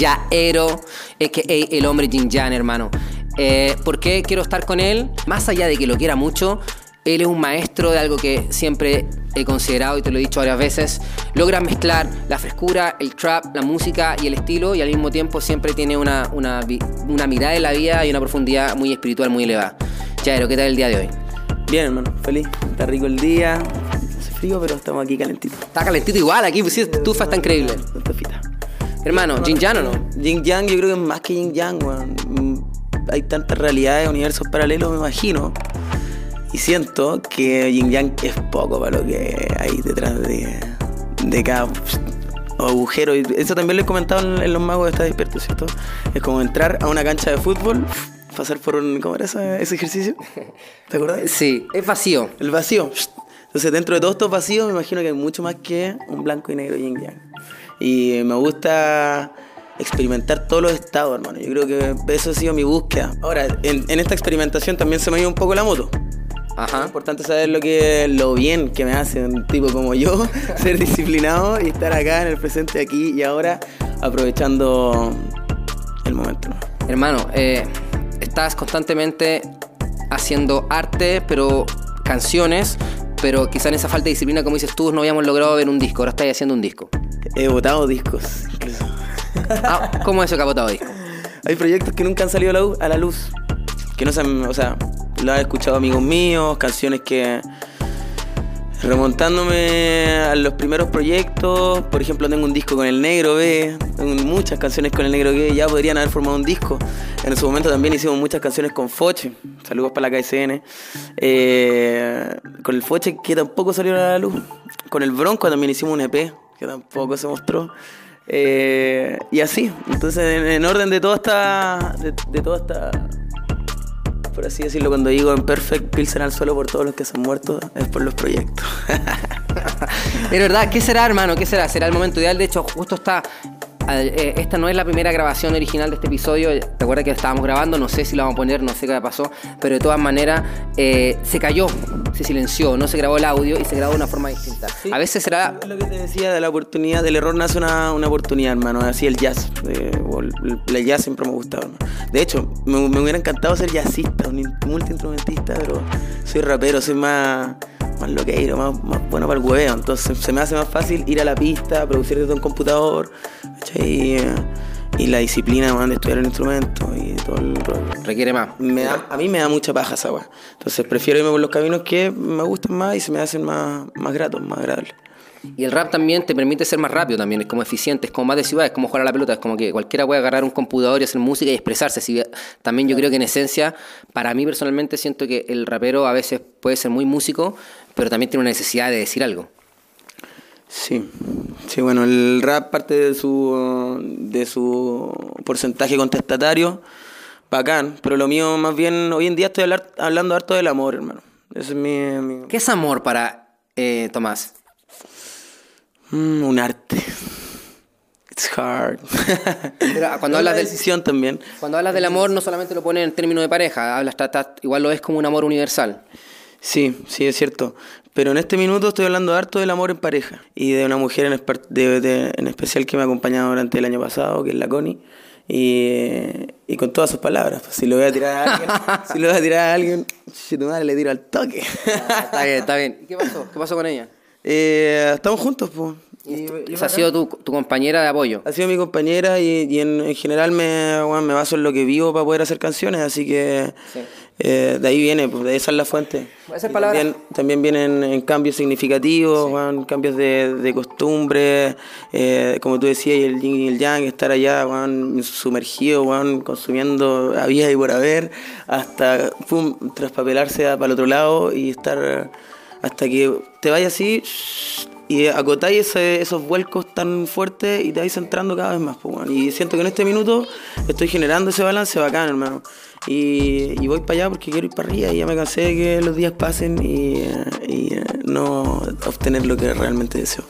Yaero, es que el hombre Jin Jan, hermano. Eh, ¿Por qué quiero estar con él? Más allá de que lo quiera mucho, él es un maestro de algo que siempre he considerado y te lo he dicho varias veces. Logra mezclar la frescura, el trap, la música y el estilo y al mismo tiempo siempre tiene una, una, una mirada de la vida y una profundidad muy espiritual, muy elevada. Jairo, ¿qué tal el día de hoy? Bien, hermano, feliz. Está rico el día. Hace frío, pero estamos aquí calentito. Está calentito igual, aquí pues sí, estufa está increíble. Hermano, ¿Jin Yang o no? Jin Yang yo creo que es más que Jin Yang, weón. Mm, hay tantas realidades, universos paralelos, me imagino. Y siento que Yin Yang es poco para lo que hay detrás de, de cada agujero. Y eso también lo he comentado en, Los Magos de Está Despierto, ¿cierto? Es como entrar a una cancha de fútbol, pasar por un. ¿Cómo era ese, ese ejercicio? ¿Te acuerdas? Sí, es vacío. El vacío. Entonces, dentro de todos estos vacíos, me imagino que hay mucho más que un blanco y negro Yin Yang. Y me gusta experimentar todos los estados, hermano. Yo creo que eso ha sido mi búsqueda. Ahora, en, en esta experimentación también se me ha ido un poco la moto. Ajá. Es importante saber lo que lo bien que me hace un tipo como yo, ser disciplinado y estar acá en el presente, aquí y ahora, aprovechando el momento. Hermano, eh, estás constantemente haciendo arte, pero canciones, pero quizá en esa falta de disciplina, como dices tú, no habíamos logrado ver un disco. Ahora estás haciendo un disco. He votado discos, incluso. Ah, ¿Cómo es eso que ha votado discos? Hay proyectos que nunca han salido a la luz. Que no se han, o sea, lo han escuchado amigos míos, canciones que remontándome a los primeros proyectos, por ejemplo tengo un disco con el negro B, tengo muchas canciones con el negro B, ya podrían haber formado un disco. En su momento también hicimos muchas canciones con Foche, saludos para la KSN, eh, con el Foche que tampoco salió a la luz, con el Bronco también hicimos un EP que tampoco se mostró. Eh, y así, entonces en, orden de toda esta, de toda esta por así decirlo, cuando digo en perfect pilsen al suelo por todos los que se han muerto, es por los proyectos. es verdad, ¿qué será, hermano? ¿Qué será? ¿Será el momento ideal? De hecho, justo está esta no es la primera grabación original de este episodio. Te acuerdas que estábamos grabando, no sé si la vamos a poner, no sé qué pasó, pero de todas maneras eh, se cayó, se silenció, no se grabó el audio y se grabó de una forma distinta. A veces será. lo que te decía de la oportunidad, del error nace una, una oportunidad, hermano. Así el jazz. Eh, el, jazz siempre me ha gustado. De hecho, me, me hubiera encantado ser jazzista, un multiinstrumentista, pero soy rapero, soy más más loqueiro, más, más bueno para el hueveo. Entonces se me hace más fácil ir a la pista, producir desde un computador, y, y, la disciplina de estudiar el instrumento y todo el Requiere más. a mí me da mucha paja esa weá. Entonces prefiero irme por los caminos que me gustan más y se me hacen más, más gratos, más agradables. Y el rap también te permite ser más rápido también, es como eficiente, es como más de ciudad, es como jugar a la pelota, es como que cualquiera puede agarrar un computador y hacer música y expresarse. también yo creo que en esencia, para mí personalmente siento que el rapero a veces puede ser muy músico, pero también tiene una necesidad de decir algo. Sí, sí, bueno, el rap parte de su, de su porcentaje contestatario, bacán, pero lo mío más bien, hoy en día estoy hablando harto del amor, hermano. Ese es mi, ¿Qué es amor para eh, Tomás? Mm, un arte. It's hard. cuando hablas de decisión también. Cuando hablas del amor no solamente lo pones en términos de pareja, hablas, igual lo ves como un amor universal. Sí, sí, es cierto. Pero en este minuto estoy hablando harto del amor en pareja y de una mujer en, en especial que me ha acompañado durante el año pasado, que es la Connie. Y, con todas sus palabras. Pues, si lo voy a tirar a alguien, si lo voy a tirar a alguien, si tu madre le tiro al toque. está bien, está bien. ¿Qué pasó? ¿Qué pasó con ella? Eh, estamos juntos, pues. Esa ha sido tu, tu, compañera de apoyo. Ha sido mi compañera y, y en, en, general me, bueno, me baso en lo que vivo para poder hacer canciones, así que eh, de ahí viene, pues, de esa es la fuente. También, también, vienen en cambios significativos, cambios de, de costumbre, eh, como tú decías, y el yin y el yang, estar allá sumergido, consumiendo a y por haber, hasta pum, traspapelarse para el otro lado y estar hasta que te vayas así y acotáis esos vuelcos tan fuertes y te vais centrando cada vez más. y siento que en este minuto estoy generando ese balance bacán, hermano. Y, voy para allá porque quiero ir para arriba y ya me cansé de que los días pasen y, no obtener lo que realmente deseo.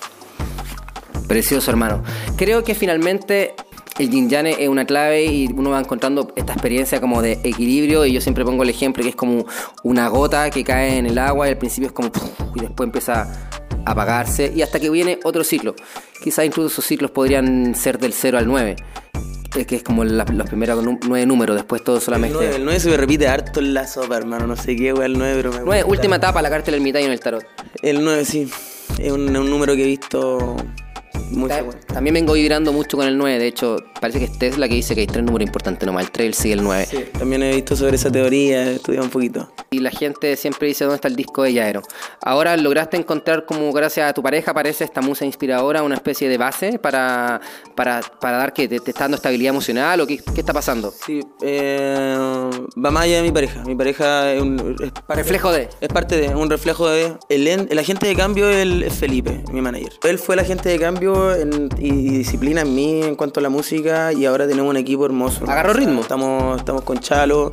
Precioso, hermano. Creo que finalmente el yin yang es una clave y uno va encontrando esta experiencia como de equilibrio y yo siempre pongo el ejemplo que es como una gota que cae en el agua y al principio es como y después empieza apagarse y hasta que viene otro ciclo. Quizás incluso esos ciclos podrían ser del 0 al 9. que es como los primeros nueve números, después todo solamente. El 9, se me repite harto en la sopa, hermano. No sé qué, weón, el 9, pero me 9, última etapa, la carta del ermitaño en el tarot. El 9, sí. Es un, un número que he visto también vengo vibrando mucho con el 9. De hecho, parece que es la que dice que hay tres números importantes nomás: el 3, el 6 y el 9. Sí, también he visto sobre esa teoría, he estudiado un poquito. Y la gente siempre dice: ¿dónde está el disco de Yaero? Ahora lograste encontrar, como gracias a tu pareja, parece esta musa inspiradora, una especie de base para, para, para dar que te, está dando estabilidad emocional o qué, qué está pasando? Sí, eh, va más allá de mi pareja. Mi pareja es un. reflejo de. Es parte de, un reflejo de. El, el agente de cambio es Felipe, mi manager. Él fue el agente de cambio y disciplina en mí en cuanto a la música y ahora tenemos un equipo hermoso. Agarro ritmo. Estamos, estamos con Chalo.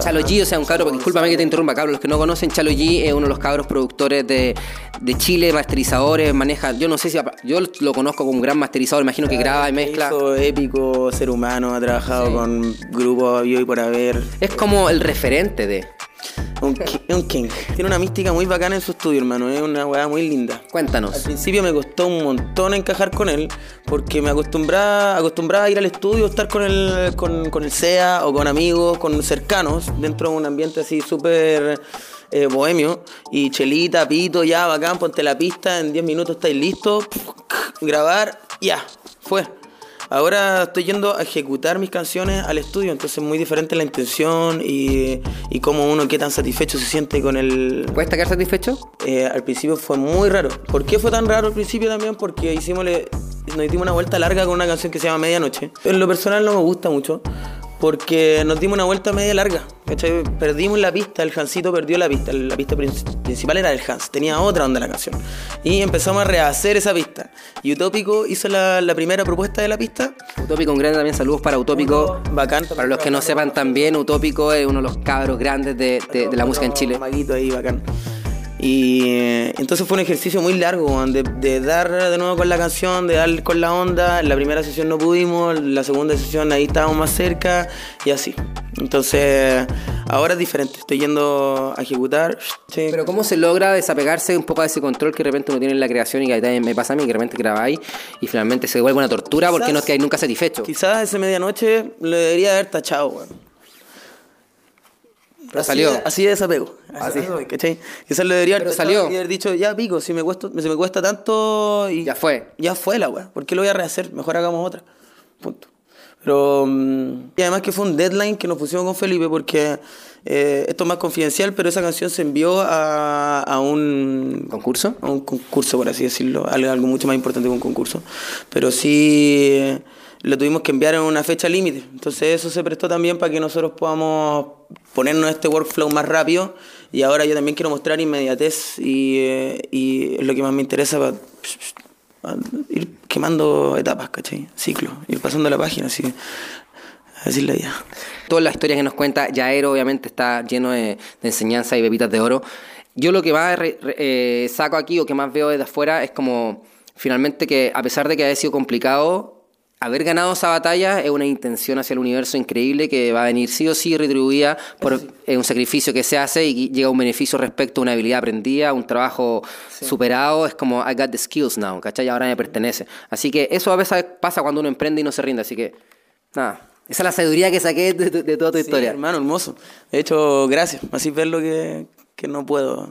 Chalo G, o sea, un cabro, discúlpame que te interrumpa, cabros. Los que no conocen, Chalo G es uno de los cabros productores de, de Chile, masterizadores, maneja, yo no sé si, yo lo conozco como un gran masterizador, imagino que graba y mezcla. épico, ser humano, ha trabajado con grupos y por haber. Es como el referente de... Un, king. Tiene una mística muy bacana en su estudio, hermano. Es una weá muy linda. Cuéntanos. Al principio me costó un montón encajar con él, porque me acostumbraba, acostumbraba a ir al estudio, estar con el, con, con el SEA o con amigos, con cercanos, dentro de un ambiente así súper eh, bohemio. Y chelita, pito, ya, bacán, ponte la pista, en 10 minutos estáis listos. Grabar, ya, fue. Ahora estoy yendo a ejecutar mis canciones al estudio, entonces es muy diferente la intención y, y cómo uno qué tan satisfecho se siente con el... ¿Cuesta quedar satisfecho? Eh, al principio fue muy raro. ¿Por qué fue tan raro al principio también? Porque hicimos, nos dimos una vuelta larga con una canción que se llama Medianoche. En lo personal no me gusta mucho porque nos dimos una vuelta media larga. Perdimos la pista, el Hansito perdió la pista. La pista principal era del Hans, tenía otra onda la canción. Y empezamos a rehacer esa pista. Y Utópico hizo la, primera propuesta de la pista. Utópico, un grande también saludos para Utópico. Bacán. Para los que no sepan también, Utópico es uno de los cabros grandes de, de la música en Chile. Maguito ahí, bacán. Y eh, entonces fue un ejercicio muy largo, de, de, dar de nuevo con la canción, de dar con la onda. En la primera sesión no pudimos, la segunda sesión ahí estábamos más cerca y así. Entonces, ahora es diferente, estoy yendo a ejecutar. Pero ¿cómo se logra desapegarse un poco de ese control que de repente uno tiene en la creación y que también me pasa a mí, que de repente grabáis y finalmente se vuelve una tortura porque no quedáis nunca satisfecho? Quizás esa medianoche lo debería haber tachado, bueno pero salió. así de desapego. Así, ¿cachai? Quizás lo debería haber, salió. haber dicho, ya pico, si me cuesta, me cuesta tanto y. Ya fue. Ya fue la weá. ¿Por qué lo voy a rehacer? Mejor hagamos otra. Punto. Pero. Mm, y además que fue un deadline que nos pusimos con Felipe porque. Eh, esto es más confidencial, pero esa canción se envió a, a, un concurso. A un concurso, por así decirlo. Algo mucho más importante que un concurso. Pero sí lo tuvimos que enviar en una fecha límite. Entonces eso se prestó también para que nosotros podamos ponernos este workflow más rápido y ahora yo también quiero mostrar inmediatez y, eh, y es lo que más me interesa para, ir quemando etapas, ¿cachai? Ciclo, ir pasando la página, así decirle ya. Toda la historia que nos cuenta Yaero obviamente está lleno de, enseñanza y bebitas de oro. Yo lo que más eh, saco aquí o que más veo desde afuera es como finalmente que a pesar de que haya sido complicado, haber ganado esa batalla es una intención hacia el universo increíble que va a venir sí o sí retribuida por un sacrificio que se hace y llega un beneficio respecto a una habilidad aprendida, un trabajo superado. Es como, I got the skills now, ¿cachai? Ahora me pertenece. Así que eso a veces pasa cuando uno emprende y no se rinde. Así que, nada. Esa es la sabiduría que saqué de, toda tu historia. hermano, hermoso. De hecho, gracias. Así verlo que, que no puedo.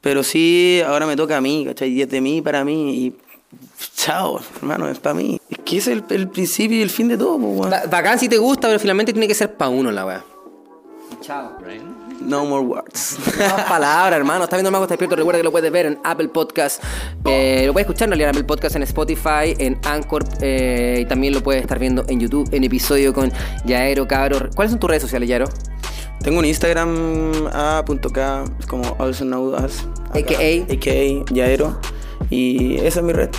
Pero sí, ahora me toca a mí, ¿cachai? Y es de mí para mí. Y chao, hermano, es para mí. Es que es el, principio y el fin de todo, weón. Bacán si te gusta, pero finalmente tiene que ser para uno la weá. Chao. No more words. No palabras, hermano. Está viendo Mago Está Despierto. Recuerda que lo puedes ver en Apple Podcast. Eh, lo puedes escuchar en realidad en Apple Podcast, en Spotify, en Anchor. Eh, y también lo puedes estar viendo en YouTube, en episodio con Yaero, cabro. ¿Cuáles son tus redes sociales, Yaero? Tengo un Instagram a.k, como also know as. AKA. AKA Yaero. Y esa es mi red.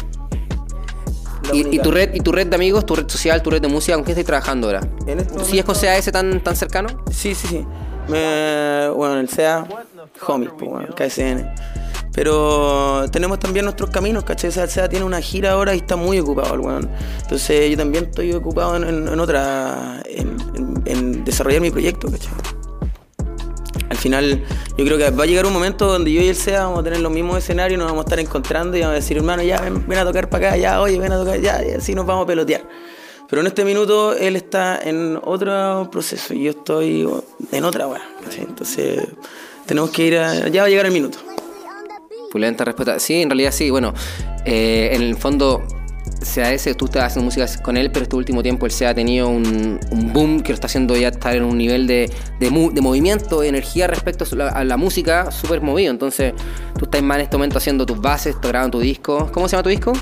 ¿Y, tu red, ¿Y tu red de amigos, tu red social, tu red de música, con quién estás trabajando ahora? En este ¿Sí es con CAS tan, tan cercano? Sí, sí, sí. Me, bueno, el CA, homie, pues, bueno, KSN. Pero tenemos también nuestros caminos, ¿cachai? O sea, el SEA tiene una gira ahora y está muy ocupado el weón. Entonces yo también estoy ocupado en, en, otra, en, en, desarrollar mi proyecto, ¿cachai? Al final yo creo que va a llegar un momento donde yo y él sea vamos a tener los mismos escenarios, nos vamos a estar encontrando y vamos a decir, hermano, ya ven, a tocar para acá, ya, oye, ven a tocar, ya, y así nos vamos a pelotear. Pero en este minuto él está en otro proceso y yo estoy en otra hora. Entonces tenemos que ir a... Ya va a llegar el minuto. Pulenta respuesta. Sí, en realidad sí. Bueno, eh, en el fondo ese tú estás haciendo música con él, pero este último tiempo él se ha tenido un, boom que lo está haciendo ya estar en un nivel de, de, movimiento, de energía respecto a la, música súper movido. Entonces, tú estás más en este momento haciendo tus bases, grabando tu disco. ¿Cómo se llama tu disco?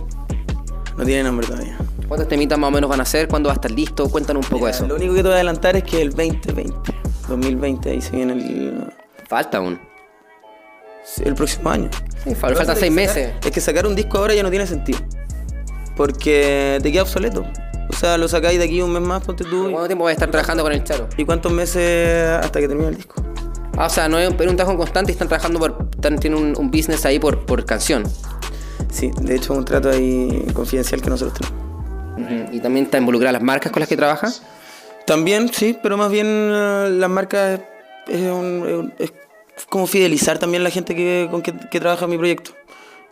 No tiene nombre todavía. ¿Cuántos temitas más o menos van a ser? ¿Cuándo va a estar listo? Cuéntanos un poco de eso. Lo único que te voy a adelantar es que el 2020, 2020, ahí se viene el... Falta aún. el próximo año. Sí, faltan seis meses. Es que sacar un disco ahora ya no tiene sentido. Porque te queda obsoleto. O sea, lo sacáis de aquí un mes más, ponte tú. ¿Cuánto tiempo vas a estar trabajando con el Charo? ¿Y cuántos meses hasta que termine el disco? Ah, o sea, no es un, un trabajo constante y están trabajando por. tienen un, business ahí por, por canción. Sí, de hecho, un trato ahí confidencial que nosotros tenemos. ¿Y también está involucrada las marcas con las que trabajas? También, sí, pero más bien eh, las marcas es, como fidelizar también a la gente que, con que, trabaja en mi proyecto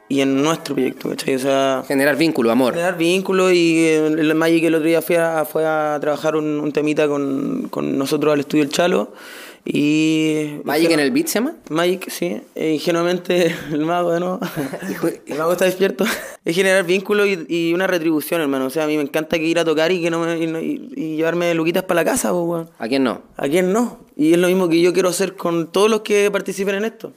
y en nuestro proyecto, ¿cachai? O sea, generar vínculo, amor. Generar vínculo y eh, el Magic el otro día fue a, fue a trabajar un, un temita con, con, nosotros al estudio El Chalo y... ¿Magic en el beat se llama? Magic, sí. E ingenuamente el mago, ¿no? el mago está despierto. es generar vínculo y, una retribución, hermano. O sea, a mí me encanta que ir a tocar y que no me, y, llevarme luquitas para la casa, weón. ¿A quién no? ¿A quién no? Y es lo mismo que yo quiero hacer con todos los que participen en esto.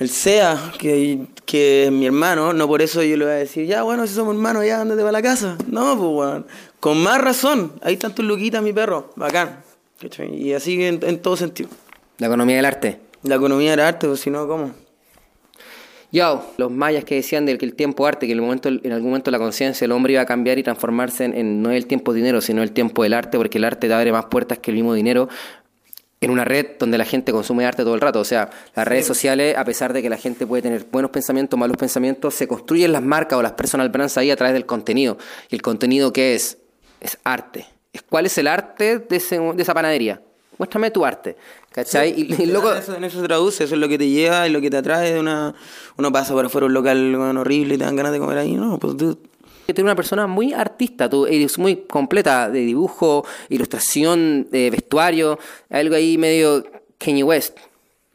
El SEA, que, que es mi hermano, no por eso yo le voy a decir, ya bueno, si somos hermanos, ya andate para la casa. No, pues weón. Con más razón. Ahí están tus luquitas, mi perro. Bacán. Y así en, en, todo sentido. La economía del arte. La economía del arte, pues si no, ¿cómo? Yo, los mayas que decían del que el tiempo arte, que en, el momento, en algún momento la conciencia del hombre iba a cambiar y transformarse en, no el tiempo dinero, sino el tiempo del arte, porque el arte te abre más puertas que el mismo dinero en una red donde la gente consume arte todo el rato. O sea, las redes sociales, a pesar de que la gente puede tener buenos pensamientos, malos pensamientos, se construyen las marcas o las personal brands ahí a través del contenido. ¿Y el contenido qué es? Es arte. ¿Cuál es el arte de, esa panadería? Muéstrame tu arte. ¿Cachai? y, loco... eso, en eso se traduce, eso es lo que te lleva y lo que te atrae de una. Uno pasa por afuera un local horrible y te dan ganas de comer ahí. No, pues tú. Eres una persona muy artista, tú eres muy completa de dibujo, ilustración, de vestuario, algo ahí medio Kanye West.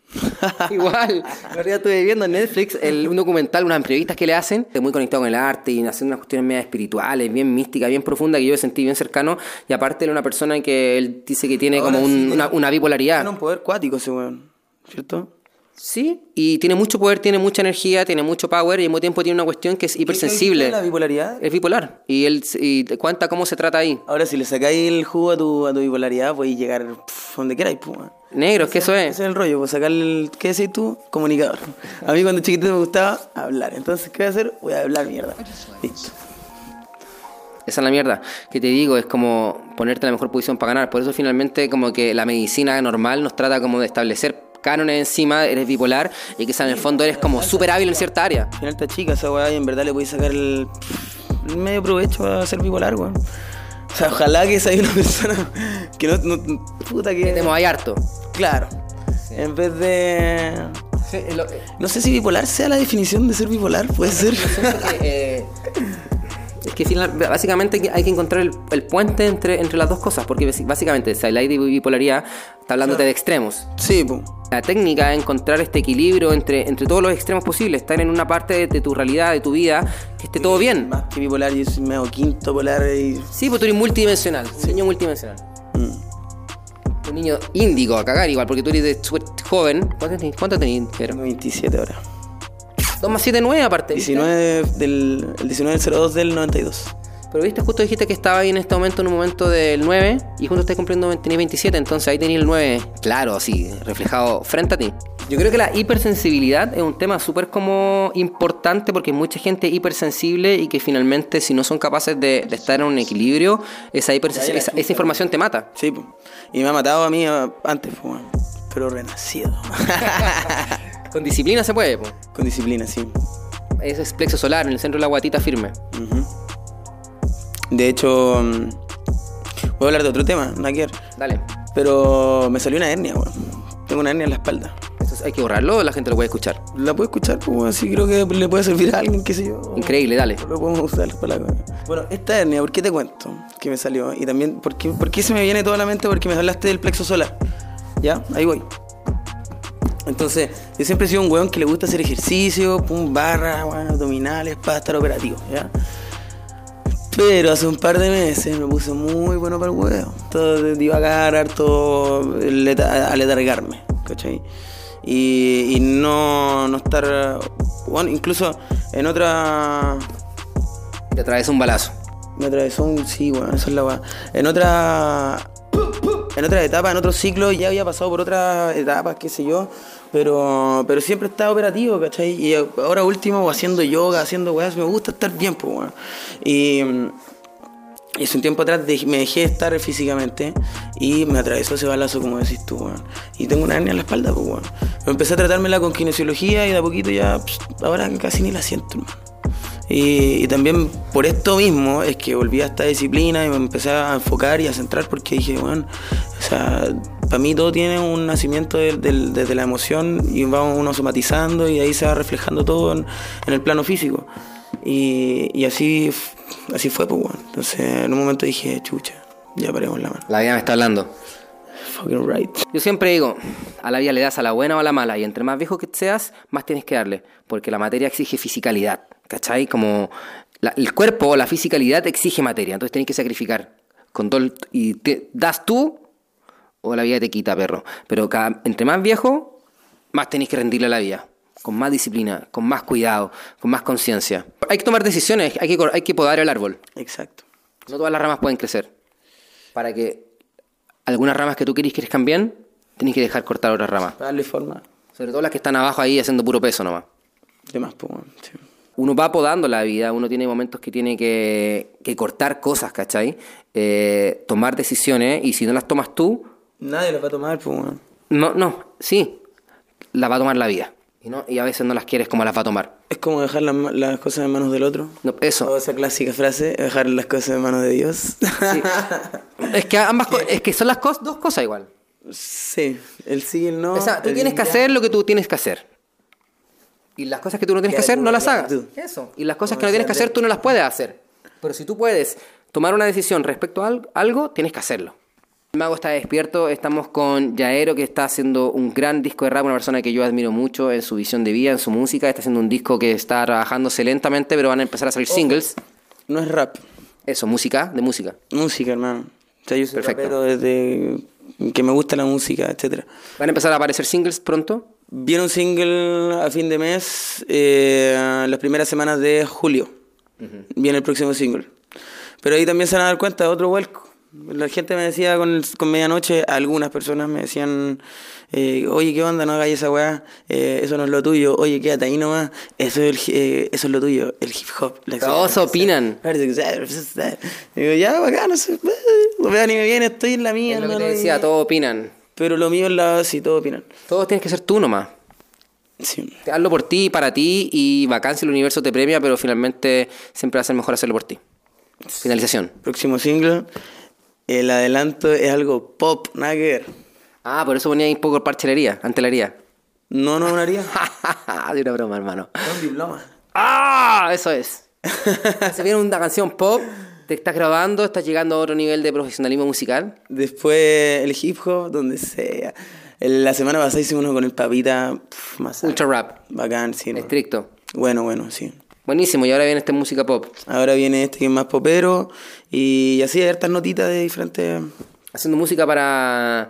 Igual, en día estuve viendo en Netflix el, un documental, unas entrevistas que le hacen, muy conectado con el arte y haciendo unas cuestiones medio espirituales, bien místicas, bien profundas, que yo me sentí bien cercano. Y aparte, era una persona que él dice que tiene como una, bipolaridad. Tiene un poder cuático ese weón, ¿cierto? Sí, y tiene mucho poder, tiene mucha energía, tiene mucho power y al mismo tiempo tiene una cuestión que es hipersensible. ¿Qué es la bipolaridad? Es bipolar. Y él y cuenta cómo se trata ahí. Ahora, si le sacáis el jugo a tu, a tu bipolaridad, podéis llegar donde queráis, pues. Negro, es que eso es. Ese es el rollo, pues sacar el. ¿Qué decís tú? Comunicador. A mí cuando chiquito me gustaba hablar. Entonces, ¿qué voy a hacer? Voy a hablar mierda. Listo. Esa es la mierda. Que te digo, es como ponerte en la mejor posición para ganar. Por eso finalmente como que la medicina normal nos trata como de establecer cánones encima, eres bipolar y que en el fondo eres como súper hábil en cierta área. Al final está chica esa weá y en verdad le podéis sacar el, medio provecho a ser bipolar, weón. O sea, ojalá que sea una persona que no, puta que... Que te harto. Claro. En vez de... No sé si bipolar sea la definición de ser bipolar, puede ser. Eh, es que básicamente hay que encontrar el, puente entre, entre las dos cosas, porque básicamente si la bipolaridad está hablándote de extremos. Sí, pues. La técnica es encontrar este equilibrio entre, entre todos los extremos posibles, estar en una parte de, tu realidad, de tu vida, que esté todo bien. Más que bipolar, yo soy medio quinto polar. Y... Sí, pues tú eres multidimensional, un niño multidimensional. Mm. Un niño índigo a cagar igual, porque tú eres de joven. ¿Cuánto tenés? Pero? 27 ahora. 2 más 7, 9 aparte. 19 del, el 19 del 02 del 92. Pero viste, justo dijiste que estaba ahí en este momento en un momento del 9 y justo estás cumpliendo, tenías 27, entonces ahí tenías el 9, claro, así, reflejado frente a ti. Yo creo que la hipersensibilidad es un tema súper como importante porque hay mucha gente hipersensible y que finalmente si no son capaces de, estar en un equilibrio, esa, esa, información te mata. Sí, y me ha matado a mí antes, pero renacido. Con disciplina se puede, Con disciplina, sí. Ese es plexo solar, en el centro de la guatita firme. De hecho, mm, voy a hablar de otro tema, Nakier. Dale. Pero me salió una hernia, weón. Tengo una hernia en la espalda. Hay que borrarlo o la gente lo puede escuchar. La puede escuchar, pues así creo que le puede servir a alguien, qué sé yo. Increíble, dale. Lo podemos usar para la... Bueno, esta hernia, ¿por qué te cuento que me salió? Y también, ¿por qué, ¿por qué se me viene toda la mente? Porque me hablaste del plexo solar. ¿Ya? Ahí voy. Entonces, yo siempre he sido un weón que le gusta hacer ejercicio, pum, barra, bueno, abdominales, para estar operativo, ¿ya? Pero hace un par de meses me puse muy bueno para el huevo. Todo divagar, harto aletargarme, ¿cachai? Y, y no, no estar. Bueno, incluso en otra. Te atravesó un balazo. Me atravesó un. Sí, bueno, eso es la weá. En otra. En otra etapa, en otro ciclo, ya había pasado por otras etapas, qué sé yo pero, pero siempre estaba operativo, ¿cachai? Y ahora último, haciendo yoga, haciendo weas, me gusta estar bien, pues, weón. Y, y hace un tiempo atrás me dejé de estar físicamente y me atravesó ese balazo, como decís tú, weón. Y tengo una hernia en la espalda, pues, weón. Empecé a tratármela con kinesiología y de a poquito ya, ahora casi ni la siento, hermano. Y, también por esto mismo es que volví a esta disciplina y me empecé a enfocar y a centrar porque dije, bueno, sea, para mí todo tiene un nacimiento desde la emoción y va uno somatizando y ahí se va reflejando todo en, el plano físico. Y, así, así fue, pues bueno. Entonces en un momento dije, chucha, ya paremos la mano. La vida me está hablando. Fucking right. Yo siempre digo, a la vida le das a la buena o a la mala, y entre más viejo que seas, más tienes que darle, porque la materia exige fisicalidad. ¿Cachai? Como el cuerpo, la fisicalidad exige materia, entonces tenés que sacrificar. Con todo y te das tú o la vida te quita, perro. Pero cada, entre más viejo, más tenés que rendirle a la vida. Con más disciplina, con más cuidado, con más conciencia. Hay que tomar decisiones, hay que, hay que podar el árbol. Exacto. No todas las ramas pueden crecer. Para que algunas ramas que tú querés crezcan bien, tenés que dejar cortar otras ramas. Darle forma. Sobre todo las que están abajo ahí haciendo puro peso nomás. De más, pues, sí uno va podando la vida, uno tiene momentos que tiene que, cortar cosas, ¿cachai? Eh, tomar decisiones y si no las tomas tú... Nadie las va a tomar, pues bueno. No, no, sí, las va a tomar la vida. Y, no, y a veces no las quieres como las va a tomar. Es como dejar las cosas en manos del otro. No, eso. O esa clásica frase, dejar las cosas en manos de Dios. Sí. es que ambas es que son las dos cosas igual. Sí, el sí y el no. O sea, tú tienes que hacer lo que tú tienes que hacer. Y las cosas que tú no tienes que hacer, no las hagas. Eso. Y las cosas que no tienes que hacer, tú no las puedes hacer. Pero si tú puedes tomar una decisión respecto a algo, tienes que hacerlo. Mago está despierto, estamos con Yaero que está haciendo un gran disco de rap, una persona que yo admiro mucho en su visión de vida, en su música, está haciendo un disco que está trabajándose lentamente, pero van a empezar a salir singles. No es rap. Eso, música, de música. Música, hermano. O sea, yo soy Perfecto. desde que me gusta la música, etcétera. ¿Van a empezar a aparecer singles pronto? Viene un single a fin de mes, eh, las primeras semanas de julio. Viene el próximo single. Pero ahí también se van a dar cuenta de otro vuelco. La gente me decía con, con medianoche, algunas personas me decían, eh, oye, ¿qué onda? No hagáis esa weá, eh, eso no es lo tuyo, oye, quédate ahí nomás, eso es, el, eso es lo tuyo, el hip hop. Todos opinan. Digo, ya, bacán, no sé, no ni me viene, estoy en la mía. Es lo que te decía, todos opinan. Pero lo mío es la sí, todos opinan. Todos tienes que ser tú nomás. Sí. Hazlo por ti, para ti, y vacancia el universo te premia, pero finalmente siempre va a ser mejor hacerlo por ti. Finalización. Próximo single, el adelanto es algo pop, ver. Ah, por eso ponía ahí un poco parchelería, antelería. No, no, una haría. de una broma, hermano. Un diploma. ¡Ah! Eso es. Se viene una canción pop te estás grabando, estás llegando a otro nivel de profesionalismo musical. Después el hip hop, donde sea. La semana pasada hicimos uno con el papita más Ultra rap. Bacán, sí. Estricto. Bueno, bueno, sí. Buenísimo, y ahora viene este música pop. Ahora viene este que es más popero y así hay hartas notitas de diferentes... Haciendo música para...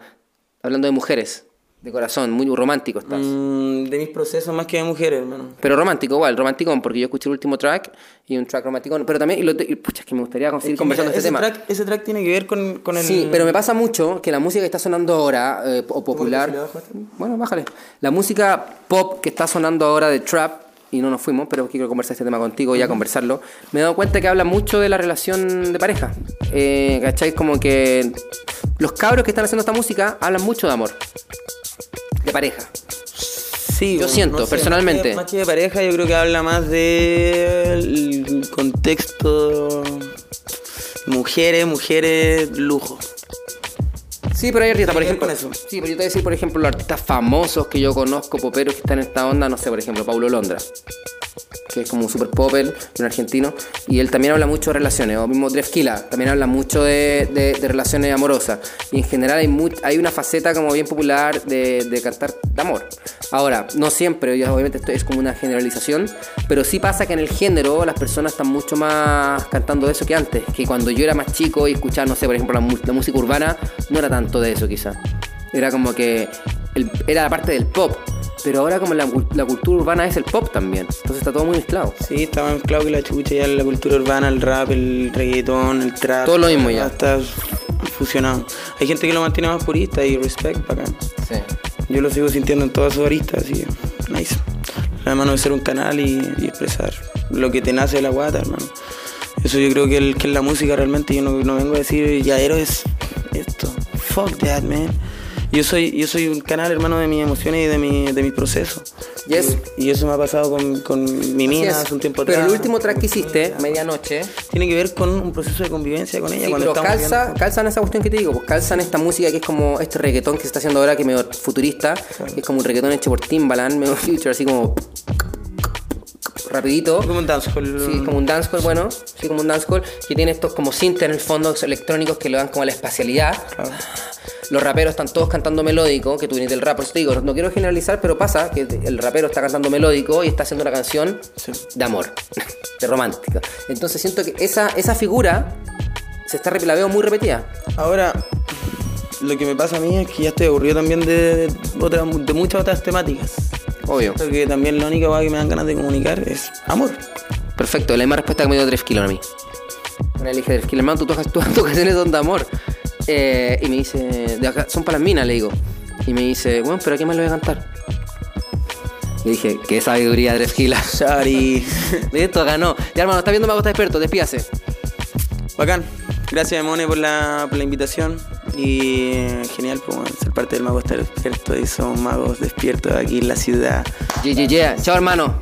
Hablando de mujeres de corazón, muy romántico estás. Mm, de mis procesos más que de mujeres, hermano. Pero romántico igual, romántico, porque yo escuché el último track y un track romántico, pero también, y lo, pucha, es que me gustaría seguir conversando ese tema. Track, ese track tiene que ver con, con el... Sí, pero me pasa mucho que la música que está sonando ahora, eh, o popular... Bueno, bájale. La música pop que está sonando ahora de trap, y no nos fuimos, pero quiero conversar este tema contigo, ya conversarlo, me he dado cuenta que habla mucho de la relación de pareja. Eh, ¿Cacháis? Como que los cabros que están haciendo esta música hablan mucho de amor de pareja. Sí, yo siento, personalmente. Más que, de pareja, yo creo que habla más del contexto mujeres, mujeres, lujo. Sí, pero hay artistas, por ejemplo. Eso. Sí, pero yo te voy a decir, por ejemplo, los artistas famosos que yo conozco, poperos que están en esta onda, no sé, por ejemplo, Paulo Londra que es como super popper, un argentino, y él también habla mucho de relaciones, o mismo Drefkila, también habla mucho de, de, relaciones amorosas, y en general hay, hay una faceta como bien popular de, de, cantar de amor. Ahora, no siempre, obviamente esto es como una generalización, pero sí pasa que en el género las personas están mucho más cantando eso que antes, que cuando yo era más chico y escuchaba, no sé, por ejemplo, la, música urbana, no era tanto de eso quizá. Era como que era la parte del pop pero ahora como la, cultura urbana es el pop también, entonces está todo muy mezclado. Sí, está más mezclado que la chucha ya la cultura urbana, el rap, el reggaetón, el trap. Todo lo mismo ya. Está fusionado. Hay gente que lo mantiene más purista y respect para acá. Sí. Yo lo sigo sintiendo en todas sus aristas, así nice. La mano de ser un canal y, expresar lo que te nace de la guata, hermano. Eso yo creo que, que es la música realmente. Yo no, no vengo a decir, ya es esto. Fuck that, man. Yo soy, yo soy un canal, hermano, de mis emociones y de mi, de mis procesos. Y, eso me ha pasado con, con mi mina hace un tiempo atrás. Pero el último track que hiciste, Medianoche... Tiene que ver con un proceso de convivencia con ella. Sí, pero calza, calza en esa cuestión que te digo, pues calza en esta música que es como este reggaetón que se está haciendo ahora, que es medio futurista, que es como un reggaetón hecho por Timbaland, medio future, así como rapidito. Como un dancehall. Sí, como un dancehall, bueno, sí, como un dancehall, que tiene estos como synth en el fondo electrónicos que le dan como la espacialidad. Claro los raperos están todos cantando melódico, que tú vienes del rap, por eso te digo, no quiero generalizar, pero pasa que el rapero está cantando melódico y está haciendo una canción de amor, de romántica. Entonces siento que esa, esa figura se está la veo muy repetida. Ahora, lo que me pasa a mí es que ya estoy aburrido también de, de, muchas otras temáticas. Obvio. Porque también la única que me dan ganas de comunicar es amor. Perfecto, la misma respuesta que me dio Tres Kilos a mí. Una elige Tres Kilos, hermano, tú tocas tus canciones son de amor. Eh, y me dice, son para las minas, le digo. Y me dice, bueno, pero ¿a qué más le voy a cantar? Y dije, qué sabiduría, Andrés Gila. Sorry. de esto ganó. Ya, hermano, está viendo Magos está Experto, despídase. Bacán. Gracias, Mone, por la, por la invitación. Y genial, pues, ser parte del Mago Estar Despierto. Y son magos despiertos aquí en la ciudad. Yeah. Chao, hermano.